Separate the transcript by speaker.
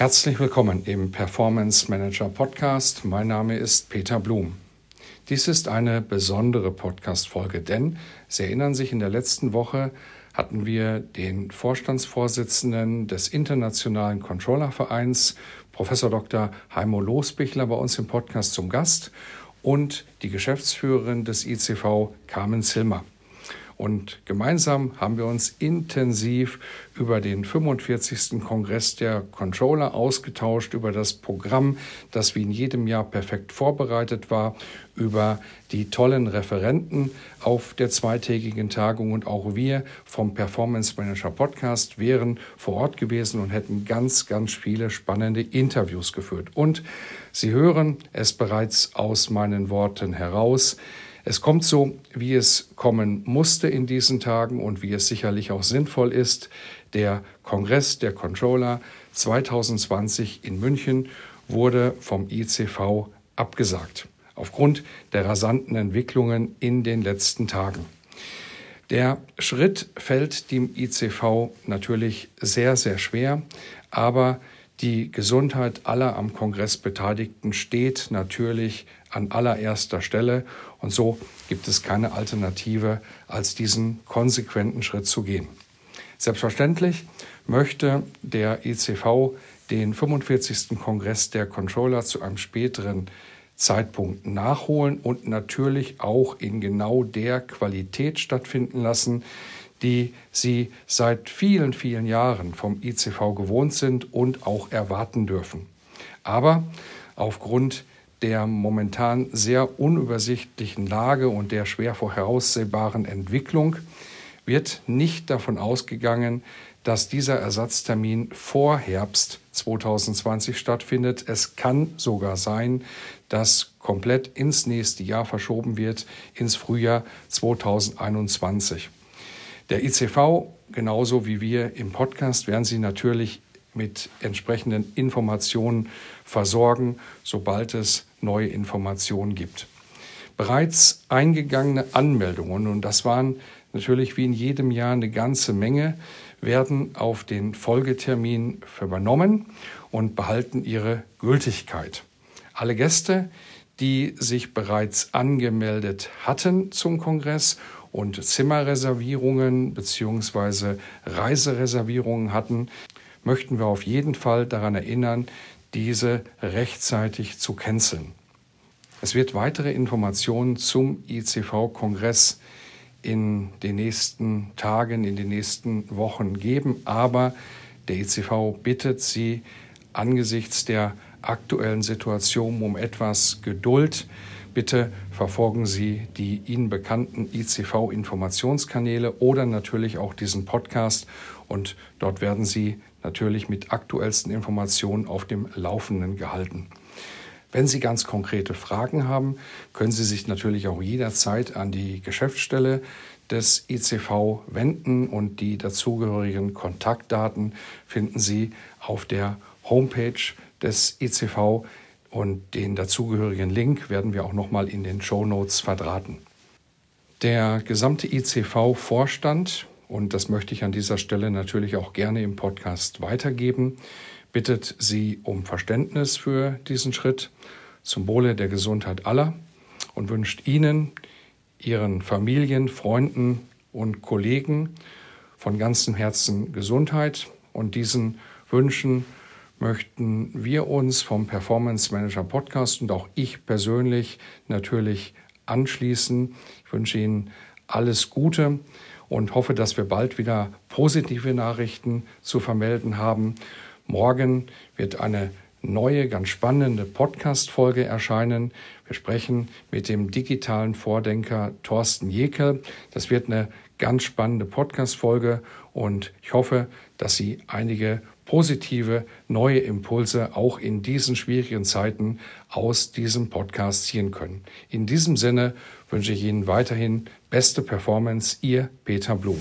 Speaker 1: Herzlich willkommen im Performance Manager Podcast. Mein Name ist Peter Blum. Dies ist eine besondere Podcast-Folge, denn Sie erinnern sich, in der letzten Woche hatten wir den Vorstandsvorsitzenden des Internationalen Controllervereins, Professor Dr. Heimo Losbichler, bei uns im Podcast zum Gast und die Geschäftsführerin des ICV, Carmen Zilmer. Und gemeinsam haben wir uns intensiv über den 45. Kongress der Controller ausgetauscht, über das Programm, das wie in jedem Jahr perfekt vorbereitet war, über die tollen Referenten auf der zweitägigen Tagung und auch wir vom Performance Manager Podcast wären vor Ort gewesen und hätten ganz, ganz viele spannende Interviews geführt. Und Sie hören es bereits aus meinen Worten heraus. Es kommt so, wie es kommen musste in diesen Tagen und wie es sicherlich auch sinnvoll ist. Der Kongress der Controller 2020 in München wurde vom ICV abgesagt, aufgrund der rasanten Entwicklungen in den letzten Tagen. Der Schritt fällt dem ICV natürlich sehr, sehr schwer, aber die Gesundheit aller am Kongress Beteiligten steht natürlich an allererster Stelle und so gibt es keine Alternative, als diesen konsequenten Schritt zu gehen. Selbstverständlich möchte der ECV den 45. Kongress der Controller zu einem späteren Zeitpunkt nachholen und natürlich auch in genau der Qualität stattfinden lassen, die sie seit vielen, vielen Jahren vom ICV gewohnt sind und auch erwarten dürfen. Aber aufgrund der momentan sehr unübersichtlichen Lage und der schwer voraussehbaren Entwicklung wird nicht davon ausgegangen, dass dieser Ersatztermin vor Herbst 2020 stattfindet. Es kann sogar sein, dass komplett ins nächste Jahr verschoben wird, ins Frühjahr 2021. Der ICV, genauso wie wir im Podcast, werden Sie natürlich mit entsprechenden Informationen versorgen, sobald es neue Informationen gibt. Bereits eingegangene Anmeldungen, und das waren natürlich wie in jedem Jahr eine ganze Menge, werden auf den Folgetermin übernommen und behalten ihre Gültigkeit. Alle Gäste, die sich bereits angemeldet hatten zum Kongress und Zimmerreservierungen bzw. Reisereservierungen hatten, möchten wir auf jeden Fall daran erinnern, diese rechtzeitig zu canceln. Es wird weitere Informationen zum ICV-Kongress in den nächsten Tagen, in den nächsten Wochen geben, aber der ICV bittet Sie angesichts der aktuellen Situation um etwas Geduld. Bitte verfolgen Sie die Ihnen bekannten ICV-Informationskanäle oder natürlich auch diesen Podcast und dort werden Sie natürlich mit aktuellsten Informationen auf dem Laufenden gehalten. Wenn Sie ganz konkrete Fragen haben, können Sie sich natürlich auch jederzeit an die Geschäftsstelle des ICV wenden und die dazugehörigen Kontaktdaten finden Sie auf der Homepage des ICV und den dazugehörigen Link werden wir auch nochmal in den Show Notes verdrahten. Der gesamte ICV-Vorstand und das möchte ich an dieser Stelle natürlich auch gerne im Podcast weitergeben, bittet Sie um Verständnis für diesen Schritt. Zum Wohle der Gesundheit aller. Und wünscht Ihnen, Ihren Familien, Freunden und Kollegen von ganzem Herzen Gesundheit. Und diesen Wünschen möchten wir uns vom Performance Manager Podcast und auch ich persönlich natürlich anschließen. Ich wünsche Ihnen alles Gute und hoffe, dass wir bald wieder positive Nachrichten zu vermelden haben. Morgen wird eine neue, ganz spannende Podcast-Folge erscheinen. Wir sprechen mit dem digitalen Vordenker Thorsten Jekel. Das wird eine ganz spannende Podcast-Folge und ich hoffe, dass Sie einige positive neue Impulse auch in diesen schwierigen Zeiten aus diesem Podcast ziehen können. In diesem Sinne wünsche ich Ihnen weiterhin beste Performance. Ihr Peter Blum.